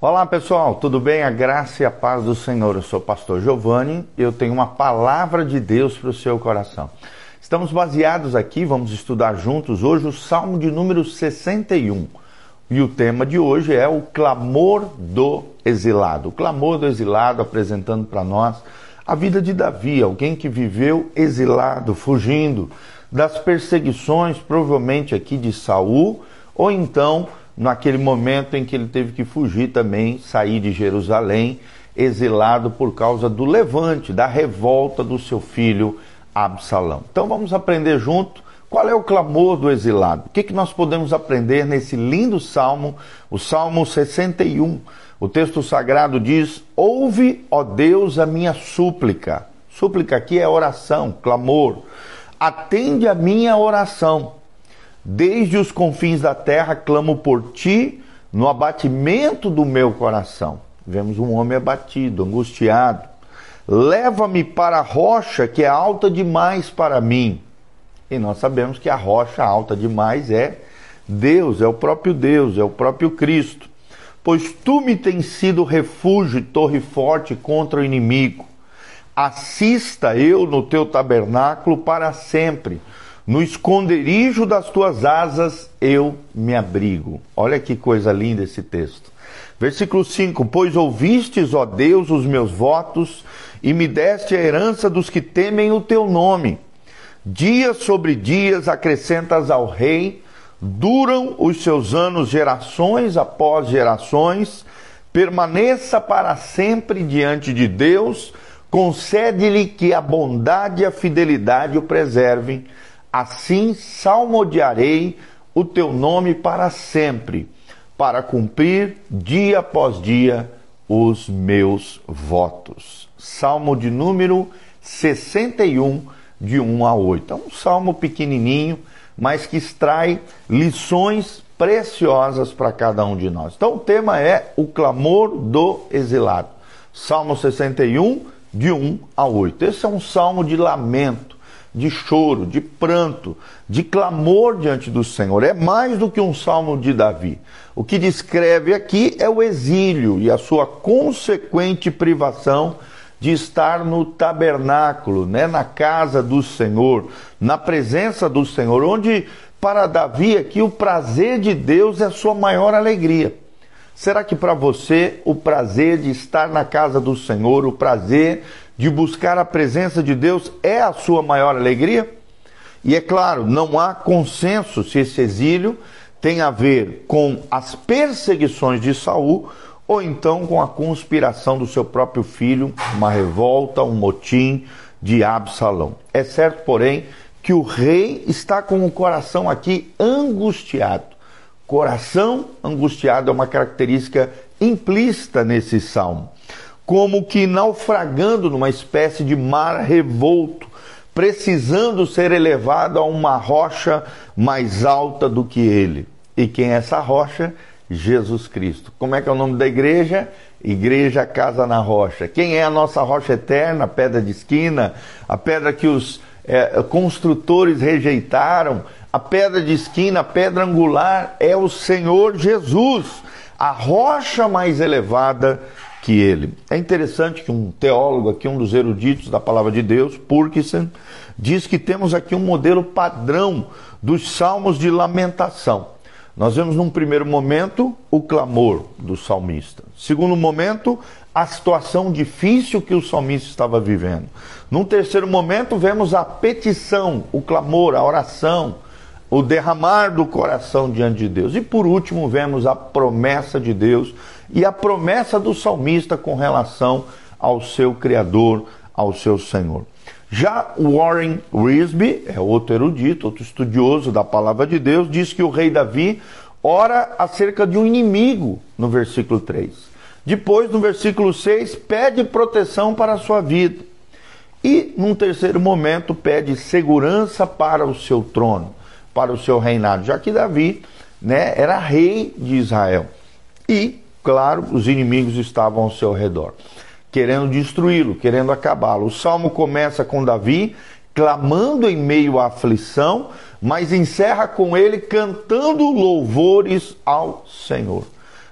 Olá pessoal, tudo bem? A graça e a paz do Senhor. Eu sou o pastor Giovanni e eu tenho uma palavra de Deus para o seu coração. Estamos baseados aqui, vamos estudar juntos hoje o Salmo de número 61. E o tema de hoje é o clamor do exilado. O clamor do exilado apresentando para nós a vida de Davi, alguém que viveu exilado, fugindo das perseguições, provavelmente aqui de Saul, ou então naquele momento em que ele teve que fugir também, sair de Jerusalém, exilado por causa do levante, da revolta do seu filho Absalão. Então vamos aprender junto qual é o clamor do exilado. O que, que nós podemos aprender nesse lindo salmo, o Salmo 61. O texto sagrado diz: Ouve, ó Deus, a minha súplica. Súplica aqui é oração, clamor. Atende a minha oração Desde os confins da terra clamo por ti no abatimento do meu coração. Vemos um homem abatido, angustiado. Leva-me para a rocha que é alta demais para mim. E nós sabemos que a rocha alta demais é Deus, é o próprio Deus, é o próprio Cristo. Pois tu me tens sido refúgio e torre forte contra o inimigo. Assista eu no teu tabernáculo para sempre no esconderijo das tuas asas eu me abrigo. Olha que coisa linda esse texto. Versículo 5: Pois ouvistes, ó Deus, os meus votos e me deste a herança dos que temem o teu nome. Dias sobre dias acrescentas ao rei, duram os seus anos gerações após gerações, permaneça para sempre diante de Deus, concede-lhe que a bondade e a fidelidade o preservem Assim salmodiarei o teu nome para sempre, para cumprir dia após dia os meus votos. Salmo de número 61, de 1 a 8. É um salmo pequenininho, mas que extrai lições preciosas para cada um de nós. Então o tema é o clamor do exilado. Salmo 61, de 1 a 8. Esse é um salmo de lamento de choro, de pranto, de clamor diante do Senhor. É mais do que um salmo de Davi. O que descreve aqui é o exílio e a sua consequente privação de estar no tabernáculo, né, na casa do Senhor, na presença do Senhor, onde para Davi aqui o prazer de Deus é a sua maior alegria. Será que para você o prazer de estar na casa do Senhor, o prazer de buscar a presença de Deus é a sua maior alegria? E é claro, não há consenso se esse exílio tem a ver com as perseguições de Saul ou então com a conspiração do seu próprio filho, uma revolta, um motim de Absalão. É certo, porém, que o rei está com o coração aqui angustiado. Coração angustiado é uma característica implícita nesse salmo como que naufragando numa espécie de mar revolto, precisando ser elevado a uma rocha mais alta do que ele. E quem é essa rocha? Jesus Cristo. Como é que é o nome da igreja? Igreja Casa na Rocha. Quem é a nossa rocha eterna? A pedra de esquina, a pedra que os é, construtores rejeitaram, a pedra de esquina, a pedra angular é o Senhor Jesus, a rocha mais elevada que ele. É interessante que um teólogo aqui, um dos eruditos da palavra de Deus, Purkison, diz que temos aqui um modelo padrão dos salmos de lamentação. Nós vemos num primeiro momento o clamor do salmista. Segundo momento, a situação difícil que o salmista estava vivendo. Num terceiro momento, vemos a petição, o clamor, a oração, o derramar do coração diante de Deus. E por último, vemos a promessa de Deus e a promessa do salmista com relação ao seu Criador, ao seu Senhor. Já Warren Risby, é outro erudito, outro estudioso da palavra de Deus, diz que o rei Davi ora acerca de um inimigo no versículo 3. Depois, no versículo 6, pede proteção para a sua vida. E, num terceiro momento, pede segurança para o seu trono, para o seu reinado, já que Davi né, era rei de Israel. E claro, os inimigos estavam ao seu redor, querendo destruí-lo, querendo acabá-lo. O salmo começa com Davi clamando em meio à aflição, mas encerra com ele cantando louvores ao Senhor.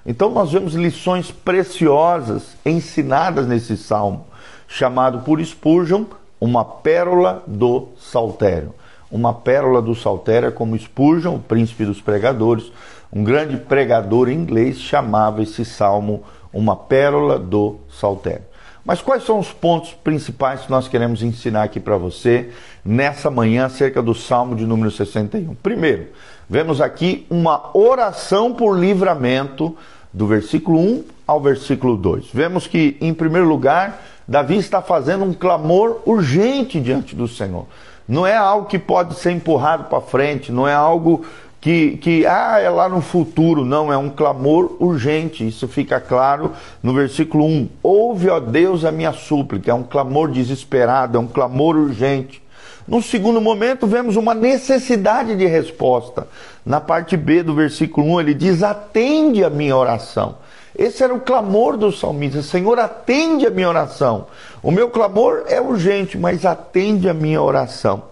Então nós vemos lições preciosas ensinadas nesse salmo, chamado por Spurgeon uma pérola do saltério. Uma pérola do saltério como Spurgeon, o príncipe dos pregadores, um grande pregador inglês chamava esse salmo uma pérola do saltério. Mas quais são os pontos principais que nós queremos ensinar aqui para você nessa manhã acerca do Salmo de número 61? Primeiro, vemos aqui uma oração por livramento do versículo 1 ao versículo 2. Vemos que, em primeiro lugar, Davi está fazendo um clamor urgente diante do Senhor. Não é algo que pode ser empurrado para frente, não é algo que, que ah, é lá no futuro. Não, é um clamor urgente. Isso fica claro no versículo 1. Ouve, ó Deus, a minha súplica. É um clamor desesperado, é um clamor urgente. No segundo momento, vemos uma necessidade de resposta. Na parte B do versículo 1, ele diz: Atende a minha oração. Esse era o clamor do salmista: Senhor, atende a minha oração. O meu clamor é urgente, mas atende a minha oração.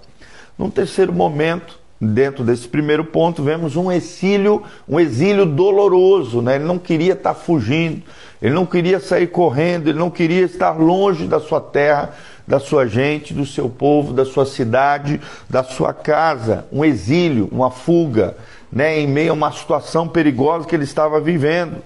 Num terceiro momento, dentro desse primeiro ponto, vemos um exílio, um exílio doloroso, né? Ele não queria estar fugindo, ele não queria sair correndo, ele não queria estar longe da sua terra, da sua gente, do seu povo, da sua cidade, da sua casa, um exílio, uma fuga, né, em meio a uma situação perigosa que ele estava vivendo.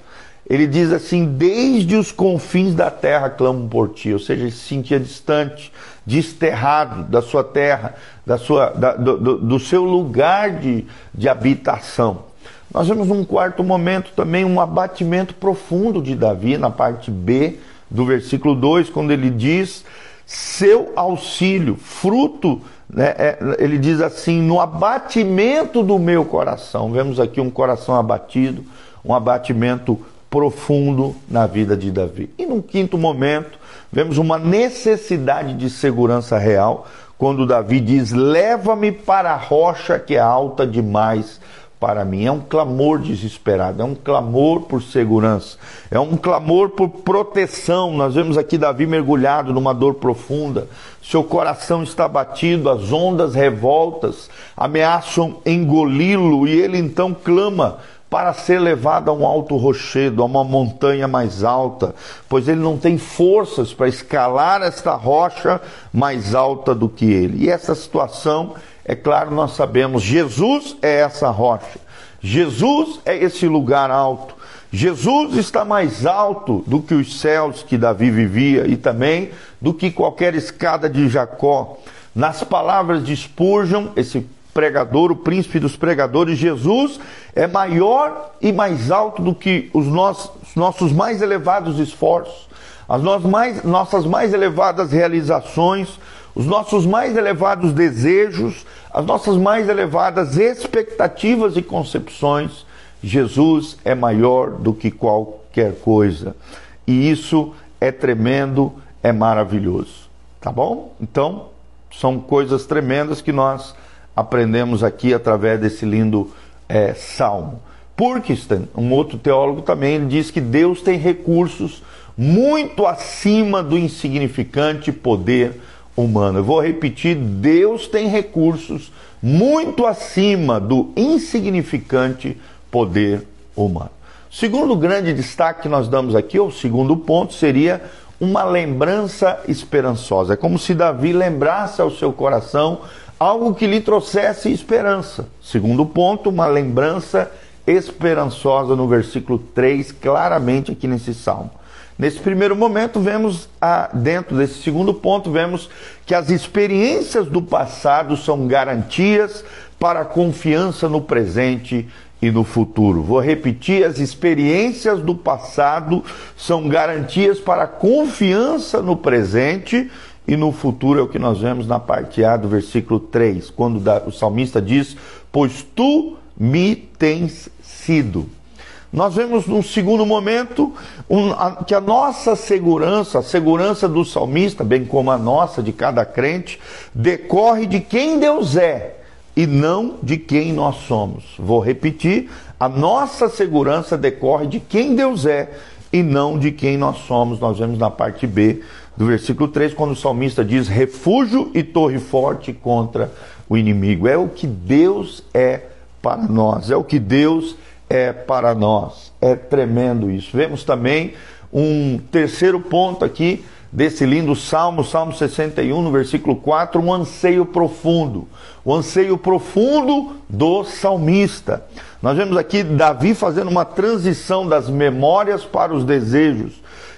Ele diz assim: Desde os confins da terra clamo por ti, ou seja, ele se sentia distante, desterrado da sua terra, da sua, da, do, do, seu lugar de, de habitação. Nós vemos num quarto momento também um abatimento profundo de Davi, na parte B do versículo 2, quando ele diz: Seu auxílio, fruto, né, é, ele diz assim: No abatimento do meu coração. Vemos aqui um coração abatido, um abatimento profundo na vida de Davi. E num quinto momento, vemos uma necessidade de segurança real, quando Davi diz: Leva-me para a rocha que é alta demais para mim. É um clamor desesperado, é um clamor por segurança, é um clamor por proteção. Nós vemos aqui Davi mergulhado numa dor profunda, seu coração está batido, as ondas revoltas ameaçam engoli-lo e ele então clama para ser levado a um alto rochedo, a uma montanha mais alta, pois ele não tem forças para escalar esta rocha mais alta do que ele. E essa situação, é claro, nós sabemos, Jesus é essa rocha. Jesus é esse lugar alto. Jesus está mais alto do que os céus que Davi vivia e também do que qualquer escada de Jacó. Nas palavras de Spurgeon, esse pregador, o príncipe dos pregadores, Jesus é maior e mais alto do que os nossos, mais elevados esforços, as nossas mais elevadas realizações, os nossos mais elevados desejos, as nossas mais elevadas expectativas e concepções. Jesus é maior do que qualquer coisa. E isso é tremendo, é maravilhoso. Tá bom? Então, são coisas tremendas que nós aprendemos aqui através desse lindo é, salmo. Purkistan, um outro teólogo também, ele diz que Deus tem recursos muito acima do insignificante poder humano. Eu vou repetir: Deus tem recursos muito acima do insignificante poder humano. Segundo grande destaque que nós damos aqui, ou segundo ponto, seria uma lembrança esperançosa. É como se Davi lembrasse ao seu coração algo que lhe trouxesse esperança. Segundo ponto, uma lembrança esperançosa no versículo 3, claramente aqui nesse salmo. Nesse primeiro momento, vemos, a, dentro desse segundo ponto, vemos que as experiências do passado são garantias para a confiança no presente e no futuro. Vou repetir: as experiências do passado são garantias para a confiança no presente e no futuro é o que nós vemos na parte A do versículo 3, quando o salmista diz: Pois tu me tens sido. Nós vemos num segundo momento um, a, que a nossa segurança, a segurança do salmista, bem como a nossa de cada crente, decorre de quem Deus é e não de quem nós somos. Vou repetir: a nossa segurança decorre de quem Deus é e não de quem nós somos. Nós vemos na parte B do versículo 3, quando o salmista diz refúgio e torre forte contra o inimigo. É o que Deus é para nós, é o que Deus é para nós. É tremendo isso. Vemos também um terceiro ponto aqui desse lindo salmo, Salmo 61, no versículo 4, um anseio profundo. O anseio profundo do salmista. Nós vemos aqui Davi fazendo uma transição das memórias para os desejos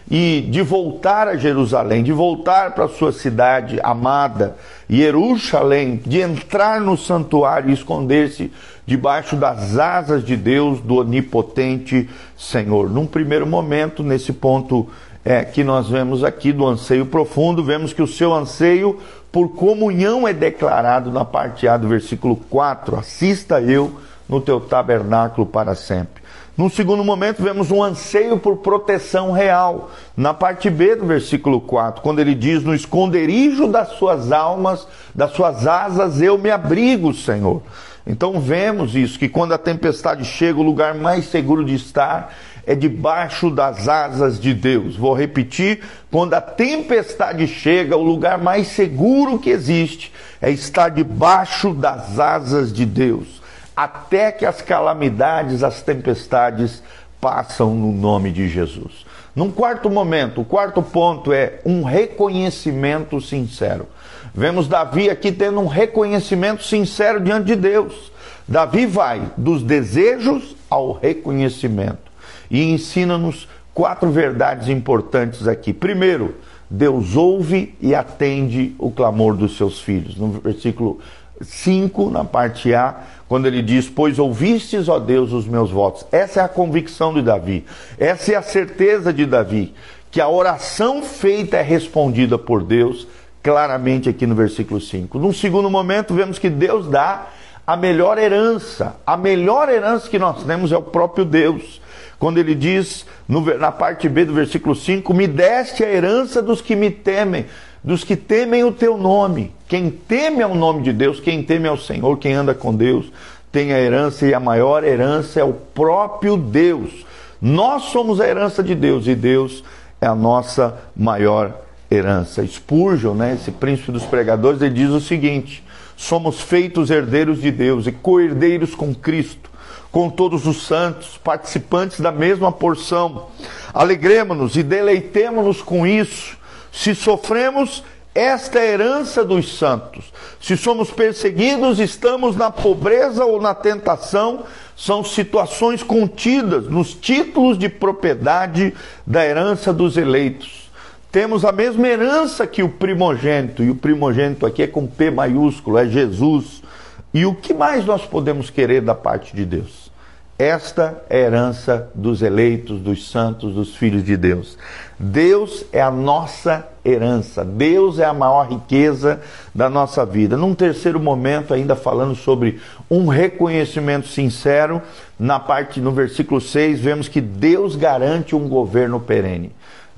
e de voltar a Jerusalém, de voltar para sua cidade amada, Jerusalém, de entrar no santuário e esconder-se debaixo das asas de Deus, do onipotente Senhor. Num primeiro momento, nesse ponto é, que nós vemos aqui do anseio profundo, vemos que o seu anseio por comunhão é declarado na parte A do versículo 4: Assista eu no teu tabernáculo para sempre. Num segundo momento, vemos um anseio por proteção real. Na parte B do versículo 4, quando ele diz: No esconderijo das suas almas, das suas asas, eu me abrigo, Senhor. Então vemos isso, que quando a tempestade chega, o lugar mais seguro de estar é debaixo das asas de Deus. Vou repetir: quando a tempestade chega, o lugar mais seguro que existe é estar debaixo das asas de Deus, até que as calamidades, as tempestades passam no nome de Jesus. Num quarto momento, o quarto ponto é um reconhecimento sincero. Vemos Davi aqui tendo um reconhecimento sincero diante de Deus. Davi vai dos desejos ao reconhecimento e ensina-nos quatro verdades importantes aqui. Primeiro, Deus ouve e atende o clamor dos seus filhos. No versículo 5, na parte A, quando ele diz: Pois ouvistes, ó Deus, os meus votos. Essa é a convicção de Davi, essa é a certeza de Davi, que a oração feita é respondida por Deus, claramente aqui no versículo 5. Num segundo momento, vemos que Deus dá a melhor herança. A melhor herança que nós temos é o próprio Deus quando ele diz no, na parte B do versículo 5: Me deste a herança dos que me temem, dos que temem o teu nome. Quem teme ao nome de Deus, quem teme ao Senhor, quem anda com Deus, tem a herança e a maior herança é o próprio Deus. Nós somos a herança de Deus e Deus é a nossa maior herança. Spurgeon, né, esse príncipe dos pregadores, ele diz o seguinte: somos feitos herdeiros de Deus e co-herdeiros com Cristo com todos os santos, participantes da mesma porção. Alegremos-nos e deleitemos-nos com isso. Se sofremos, esta é a herança dos santos. Se somos perseguidos, estamos na pobreza ou na tentação, são situações contidas nos títulos de propriedade da herança dos eleitos. Temos a mesma herança que o primogênito, e o primogênito aqui é com P maiúsculo, é Jesus. E o que mais nós podemos querer da parte de Deus? Esta é a herança dos eleitos, dos santos, dos filhos de Deus. Deus é a nossa herança, Deus é a maior riqueza da nossa vida. Num terceiro momento, ainda falando sobre um reconhecimento sincero, na parte no versículo 6, vemos que Deus garante um governo perene.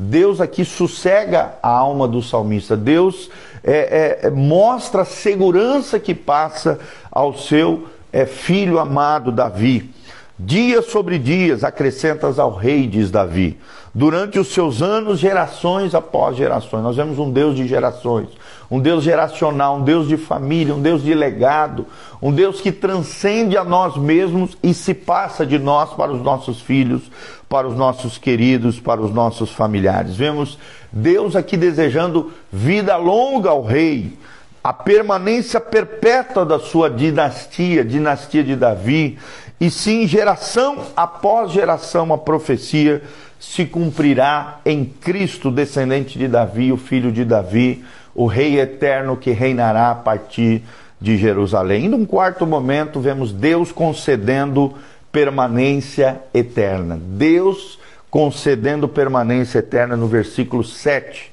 Deus aqui sossega a alma do salmista. Deus é, é, mostra a segurança que passa ao seu é, filho amado Davi. Dias sobre dias acrescentas ao rei, diz Davi. Durante os seus anos, gerações após gerações. Nós vemos um Deus de gerações, um Deus geracional, um Deus de família, um Deus de legado, um Deus que transcende a nós mesmos e se passa de nós para os nossos filhos, para os nossos queridos, para os nossos familiares. Vemos Deus aqui desejando vida longa ao rei, a permanência perpétua da sua dinastia, dinastia de Davi, e sim geração após geração a profecia se cumprirá em Cristo, descendente de Davi, o filho de Davi, o rei eterno que reinará a partir de Jerusalém. E num quarto momento vemos Deus concedendo permanência eterna. Deus concedendo permanência eterna no versículo 7,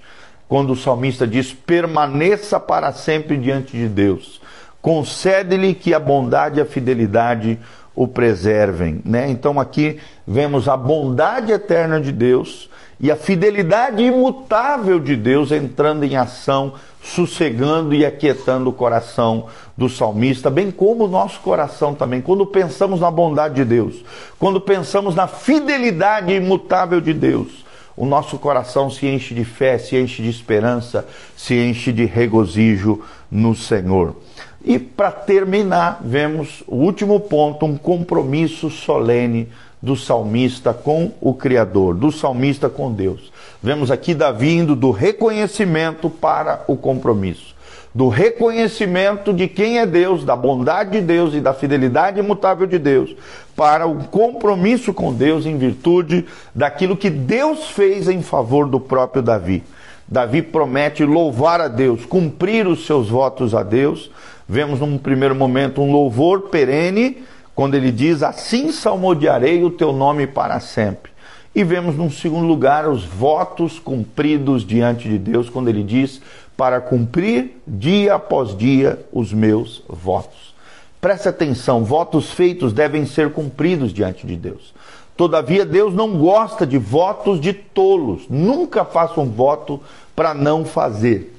quando o salmista diz: permaneça para sempre diante de Deus. Concede-lhe que a bondade e a fidelidade o preservem, né? Então aqui vemos a bondade eterna de Deus e a fidelidade imutável de Deus entrando em ação, sossegando e aquietando o coração do salmista, bem como o nosso coração também. Quando pensamos na bondade de Deus, quando pensamos na fidelidade imutável de Deus, o nosso coração se enche de fé, se enche de esperança, se enche de regozijo no Senhor. E para terminar, vemos o último ponto, um compromisso solene do salmista com o Criador, do salmista com Deus. Vemos aqui Davi indo do reconhecimento para o compromisso. Do reconhecimento de quem é Deus, da bondade de Deus e da fidelidade imutável de Deus, para o compromisso com Deus em virtude daquilo que Deus fez em favor do próprio Davi. Davi promete louvar a Deus, cumprir os seus votos a Deus. Vemos num primeiro momento um louvor perene, quando ele diz: Assim salmodiarei o teu nome para sempre. E vemos num segundo lugar os votos cumpridos diante de Deus, quando ele diz: Para cumprir dia após dia os meus votos. Preste atenção: votos feitos devem ser cumpridos diante de Deus. Todavia, Deus não gosta de votos de tolos. Nunca faça um voto para não fazer,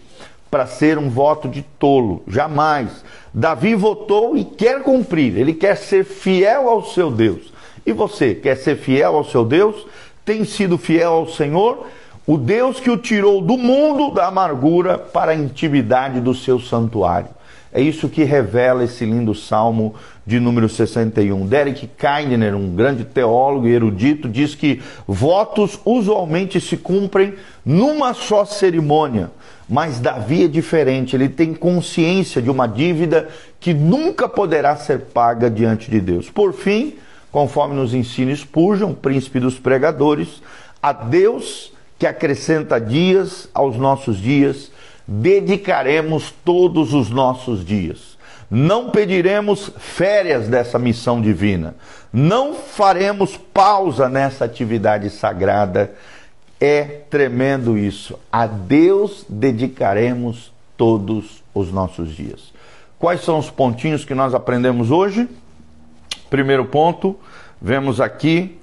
para ser um voto de tolo. Jamais. Davi votou e quer cumprir, ele quer ser fiel ao seu Deus. E você, quer ser fiel ao seu Deus? Tem sido fiel ao Senhor? O Deus que o tirou do mundo da amargura para a intimidade do seu santuário. É isso que revela esse lindo salmo de número 61. Derek Kiner, um grande teólogo e erudito, diz que votos usualmente se cumprem numa só cerimônia. Mas Davi é diferente, ele tem consciência de uma dívida que nunca poderá ser paga diante de Deus. Por fim, conforme nos ensina Spurgeon, príncipe dos pregadores, a Deus que acrescenta dias aos nossos dias, dedicaremos todos os nossos dias. Não pediremos férias dessa missão divina. Não faremos pausa nessa atividade sagrada é tremendo isso. A Deus dedicaremos todos os nossos dias. Quais são os pontinhos que nós aprendemos hoje? Primeiro ponto, vemos aqui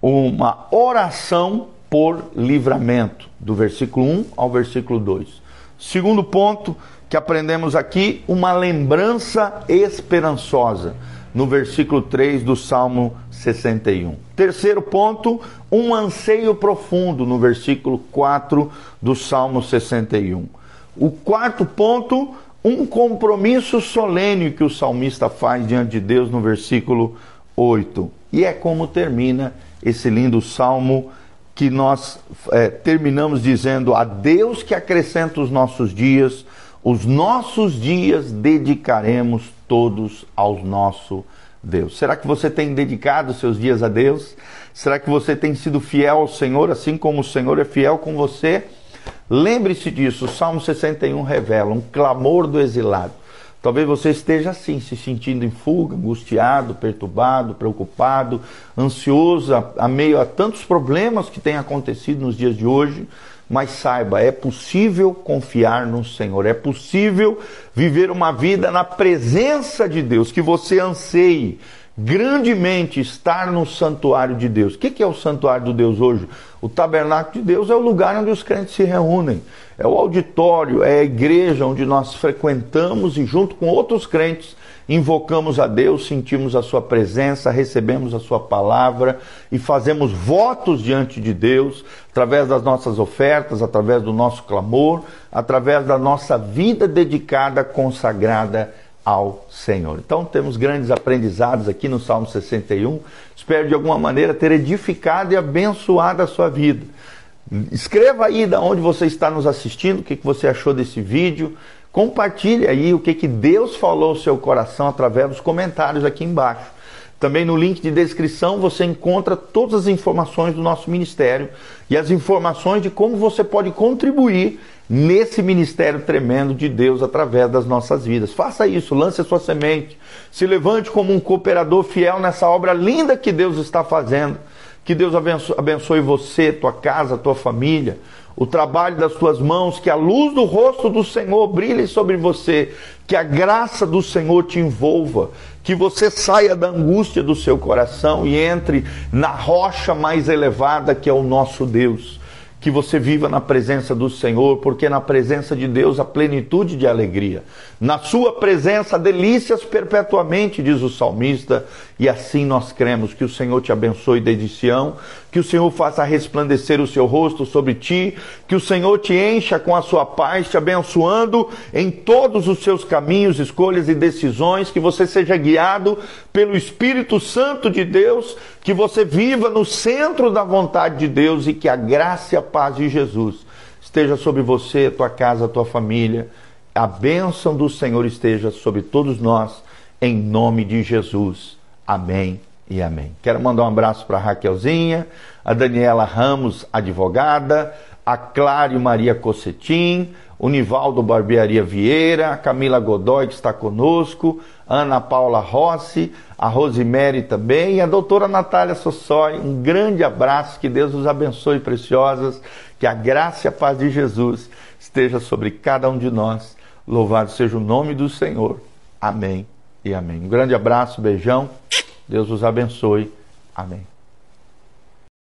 uma oração por livramento, do versículo 1 ao versículo 2. Segundo ponto que aprendemos aqui, uma lembrança esperançosa no versículo 3 do Salmo 61. Terceiro ponto, um anseio profundo no versículo 4 do Salmo 61. O quarto ponto, um compromisso solene que o salmista faz diante de Deus no versículo 8. E é como termina esse lindo salmo que nós é, terminamos dizendo: A Deus que acrescenta os nossos dias, os nossos dias dedicaremos todos ao nosso Deus. Será que você tem dedicado seus dias a Deus? Será que você tem sido fiel ao Senhor, assim como o Senhor é fiel com você? Lembre-se disso, o Salmo 61 revela um clamor do exilado. Talvez você esteja assim, se sentindo em fuga, angustiado, perturbado, preocupado, ansioso, a, a meio a tantos problemas que têm acontecido nos dias de hoje. Mas saiba, é possível confiar no Senhor, é possível viver uma vida na presença de Deus, que você anseie grandemente estar no santuário de Deus. O que é o santuário de Deus hoje? O tabernáculo de Deus é o lugar onde os crentes se reúnem, é o auditório, é a igreja onde nós frequentamos e, junto com outros crentes, invocamos a Deus, sentimos a Sua presença, recebemos a Sua palavra e fazemos votos diante de Deus, através das nossas ofertas, através do nosso clamor, através da nossa vida dedicada, consagrada ao Senhor. Então temos grandes aprendizados aqui no Salmo 61. Espero de alguma maneira ter edificado e abençoado a sua vida. Escreva aí de onde você está nos assistindo, o que você achou desse vídeo. Compartilhe aí o que, que Deus falou ao seu coração através dos comentários aqui embaixo. Também no link de descrição você encontra todas as informações do nosso ministério e as informações de como você pode contribuir nesse ministério tremendo de Deus através das nossas vidas. Faça isso, lance a sua semente, se levante como um cooperador fiel nessa obra linda que Deus está fazendo. Que Deus abençoe você, tua casa, tua família o trabalho das tuas mãos, que a luz do rosto do Senhor brilhe sobre você, que a graça do Senhor te envolva, que você saia da angústia do seu coração e entre na rocha mais elevada que é o nosso Deus. Que você viva na presença do Senhor, porque na presença de Deus a plenitude de alegria. Na sua presença, delícias perpetuamente, diz o salmista, E assim nós cremos que o Senhor te abençoe desde Sião, que o Senhor faça resplandecer o seu rosto sobre ti, que o Senhor te encha com a sua paz, te abençoando em todos os seus caminhos, escolhas e decisões, que você seja guiado pelo Espírito Santo de Deus, que você viva no centro da vontade de Deus e que a graça e a paz de Jesus esteja sobre você, tua casa, tua família. A bênção do Senhor esteja sobre todos nós, em nome de Jesus. Amém e amém. Quero mandar um abraço para a Raquelzinha, a Daniela Ramos, advogada, a Clário Maria Cossetim, o Nivaldo Barbearia Vieira, a Camila Godoy, que está conosco, Ana Paula Rossi, a Rosemary também e a doutora Natália Sossói. Um grande abraço, que Deus os abençoe, preciosas, que a graça e a paz de Jesus esteja sobre cada um de nós. Louvado seja o nome do Senhor. Amém e amém. Um grande abraço, beijão. Deus os abençoe. Amém.